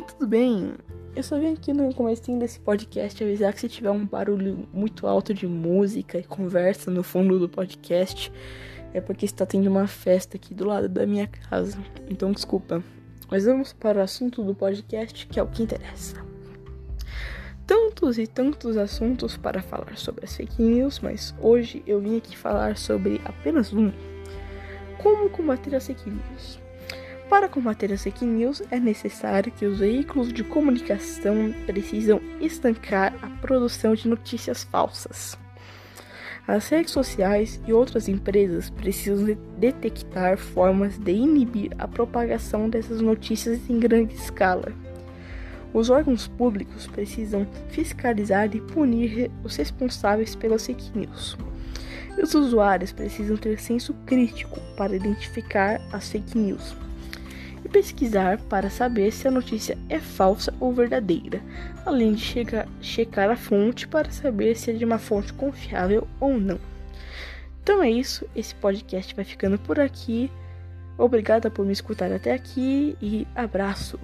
Oi, tudo bem? Eu só vim aqui no começo desse podcast avisar que se tiver um barulho muito alto de música e conversa no fundo do podcast, é porque está tendo uma festa aqui do lado da minha casa. Então desculpa. Mas vamos para o assunto do podcast, que é o que interessa. Tantos e tantos assuntos para falar sobre as fake news, mas hoje eu vim aqui falar sobre apenas um. Como combater as fake news? Para combater as fake news, é necessário que os veículos de comunicação precisam estancar a produção de notícias falsas. As redes sociais e outras empresas precisam detectar formas de inibir a propagação dessas notícias em grande escala. Os órgãos públicos precisam fiscalizar e punir os responsáveis pelas fake news. Os usuários precisam ter senso crítico para identificar as fake news e pesquisar para saber se a notícia é falsa ou verdadeira, além de chegar, checar a fonte para saber se é de uma fonte confiável ou não. Então é isso, esse podcast vai ficando por aqui. Obrigada por me escutar até aqui e abraço!